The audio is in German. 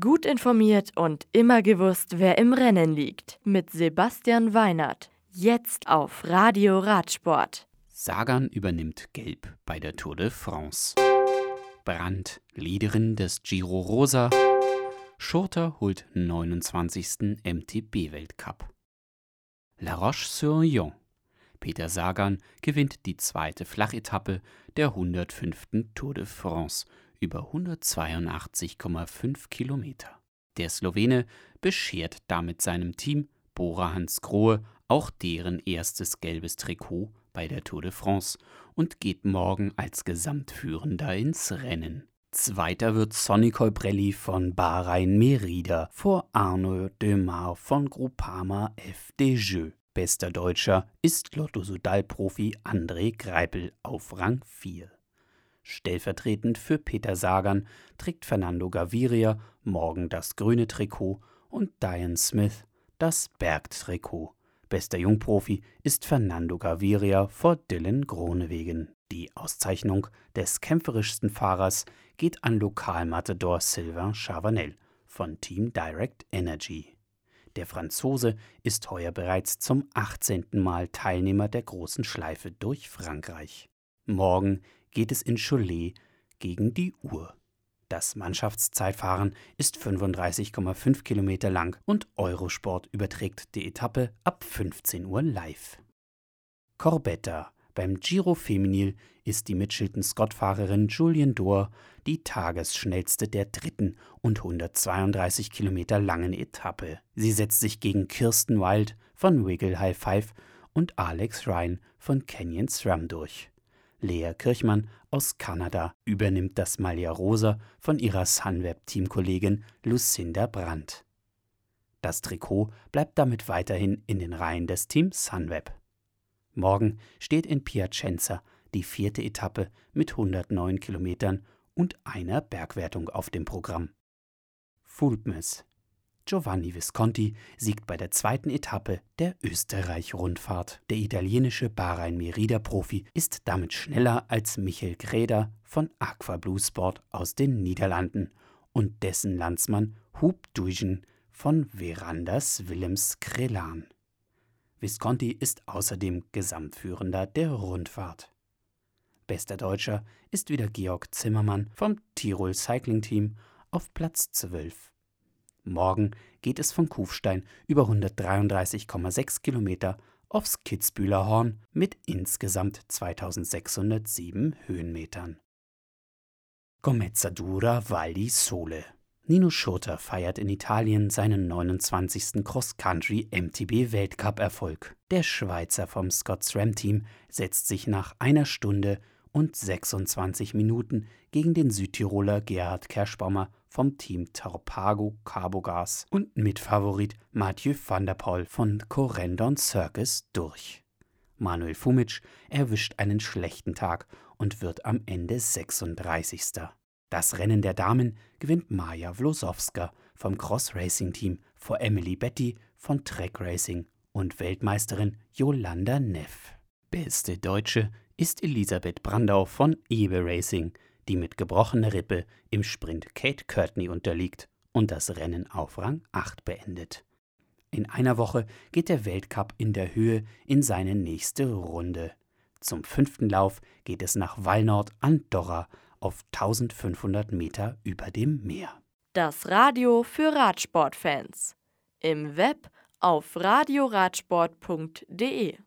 Gut informiert und immer gewusst, wer im Rennen liegt. Mit Sebastian Weinert. Jetzt auf Radio Radsport. Sagan übernimmt Gelb bei der Tour de France. Brandt, Leaderin des Giro Rosa. Schurter holt 29. MTB-Weltcup. La Roche-sur-Yon. Peter Sagan gewinnt die zweite Flachetappe der 105. Tour de France über 182,5 Kilometer. Der Slowene beschert damit seinem Team Bora Hansgrohe auch deren erstes gelbes Trikot bei der Tour de France und geht morgen als Gesamtführender ins Rennen. Zweiter wird Sonny Colbrelli von Bahrain Merida vor Arnaud Demar von Groupama FDJ. Bester Deutscher ist Lotto-Sudal-Profi André Greipel auf Rang 4. Stellvertretend für Peter Sagan trägt Fernando Gaviria morgen das grüne Trikot und Diane Smith das Bergtrikot. Bester Jungprofi ist Fernando Gaviria vor Dylan Gronewegen. Die Auszeichnung des kämpferischsten Fahrers geht an Lokalmatador Sylvain Chavanel von Team Direct Energy. Der Franzose ist heuer bereits zum 18. Mal Teilnehmer der großen Schleife durch Frankreich. Morgen geht es in Cholet gegen die Uhr. Das Mannschaftszeitfahren ist 35,5 Kilometer lang und Eurosport überträgt die Etappe ab 15 Uhr live. Corbetta beim Giro Feminil ist die Mitchelton-Scott-Fahrerin Julian Dorr die tagesschnellste der dritten und 132 Kilometer langen Etappe. Sie setzt sich gegen Kirsten Wild von Wiggle High Five und Alex Ryan von Canyon SRAM durch. Lea Kirchmann aus Kanada übernimmt das Malia Rosa von ihrer Sunweb-Teamkollegin Lucinda Brandt. Das Trikot bleibt damit weiterhin in den Reihen des Teams Sunweb. Morgen steht in Piacenza die vierte Etappe mit 109 Kilometern und einer Bergwertung auf dem Programm. Fulpmes. Giovanni Visconti siegt bei der zweiten Etappe der Österreich-Rundfahrt. Der italienische Bahrain-Merida-Profi ist damit schneller als Michael Greder von Aqua Blue Sport aus den Niederlanden und dessen Landsmann Hub Duigen von Verandas Willems Krelan. Visconti ist außerdem Gesamtführender der Rundfahrt. Bester Deutscher ist wieder Georg Zimmermann vom Tirol Cycling Team auf Platz 12. Morgen geht es von Kufstein über 133,6 Kilometer aufs Kitzbühler Horn mit insgesamt 2607 Höhenmetern. Comezzadura Val di Sole Nino Schurter feiert in Italien seinen 29. Cross-Country MTB Weltcup-Erfolg. Der Schweizer vom Scots Ram Team setzt sich nach einer Stunde und 26 Minuten gegen den Südtiroler Gerhard Kerschbaumer vom Team Tarpago Carbogas und Mitfavorit Mathieu van der Poel von Corendon Circus durch. Manuel Fumic erwischt einen schlechten Tag und wird am Ende 36. Das Rennen der Damen gewinnt Maja Vlosowska vom Cross Racing Team vor Emily Betty von Trek Racing und Weltmeisterin Yolanda Neff. Beste Deutsche ist Elisabeth Brandau von Ebe Racing, die mit gebrochener Rippe im Sprint Kate Courtney unterliegt und das Rennen auf Rang 8 beendet. In einer Woche geht der Weltcup in der Höhe in seine nächste Runde. Zum fünften Lauf geht es nach Wallnord Andorra auf 1500 Meter über dem Meer. Das Radio für Radsportfans. Im Web auf radioradsport.de